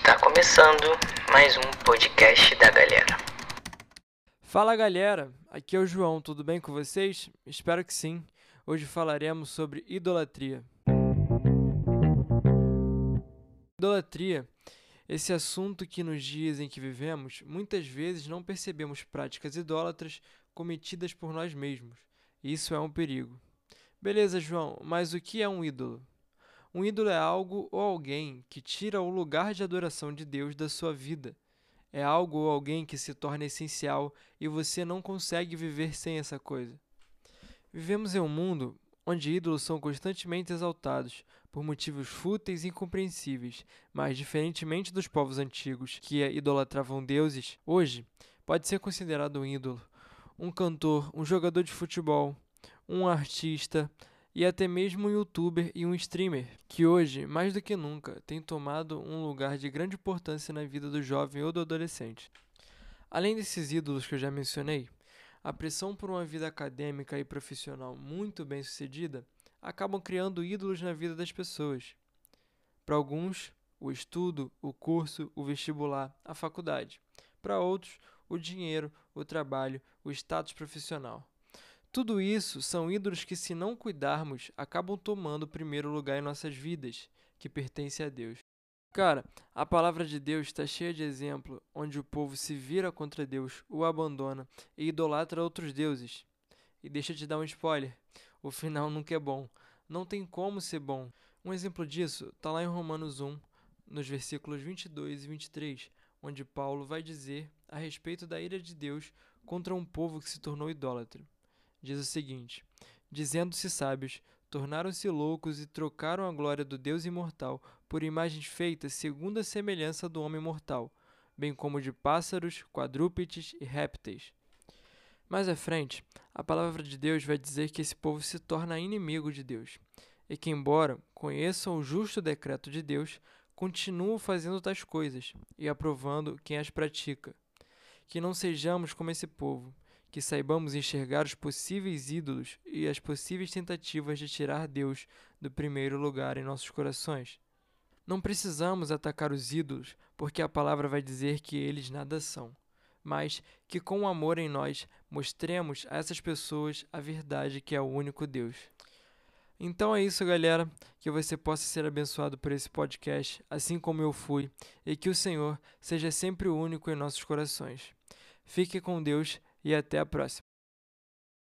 Está começando mais um podcast da galera. Fala galera, aqui é o João, tudo bem com vocês? Espero que sim. Hoje falaremos sobre idolatria. Idolatria, esse assunto que nos dias em que vivemos, muitas vezes não percebemos práticas idólatras cometidas por nós mesmos. Isso é um perigo. Beleza, João, mas o que é um ídolo? Um ídolo é algo ou alguém que tira o lugar de adoração de Deus da sua vida. É algo ou alguém que se torna essencial e você não consegue viver sem essa coisa. Vivemos em um mundo onde ídolos são constantemente exaltados por motivos fúteis e incompreensíveis, mas diferentemente dos povos antigos que idolatravam deuses, hoje pode ser considerado um ídolo um cantor, um jogador de futebol, um artista, e até mesmo um youtuber e um streamer, que hoje, mais do que nunca, tem tomado um lugar de grande importância na vida do jovem ou do adolescente. Além desses ídolos que eu já mencionei, a pressão por uma vida acadêmica e profissional muito bem sucedida acabam criando ídolos na vida das pessoas. Para alguns, o estudo, o curso, o vestibular, a faculdade. Para outros, o dinheiro, o trabalho, o status profissional. Tudo isso são ídolos que, se não cuidarmos, acabam tomando o primeiro lugar em nossas vidas, que pertence a Deus. Cara, a palavra de Deus está cheia de exemplo onde o povo se vira contra Deus, o abandona e idolatra outros deuses. E deixa eu te dar um spoiler: o final nunca é bom. Não tem como ser bom. Um exemplo disso está lá em Romanos 1, nos versículos 22 e 23, onde Paulo vai dizer a respeito da ira de Deus contra um povo que se tornou idólatra diz o seguinte: Dizendo-se sábios, tornaram-se loucos e trocaram a glória do Deus imortal por imagens feitas segundo a semelhança do homem mortal, bem como de pássaros, quadrúpedes e répteis. Mais à frente, a palavra de Deus vai dizer que esse povo se torna inimigo de Deus, e que, embora conheçam o justo decreto de Deus, continuam fazendo tais coisas e aprovando quem as pratica. Que não sejamos como esse povo, que saibamos enxergar os possíveis ídolos e as possíveis tentativas de tirar Deus do primeiro lugar em nossos corações. Não precisamos atacar os ídolos, porque a palavra vai dizer que eles nada são, mas que com o amor em nós mostremos a essas pessoas a verdade que é o único Deus. Então é isso, galera. Que você possa ser abençoado por esse podcast, assim como eu fui, e que o Senhor seja sempre o único em nossos corações. Fique com Deus e até a próxima.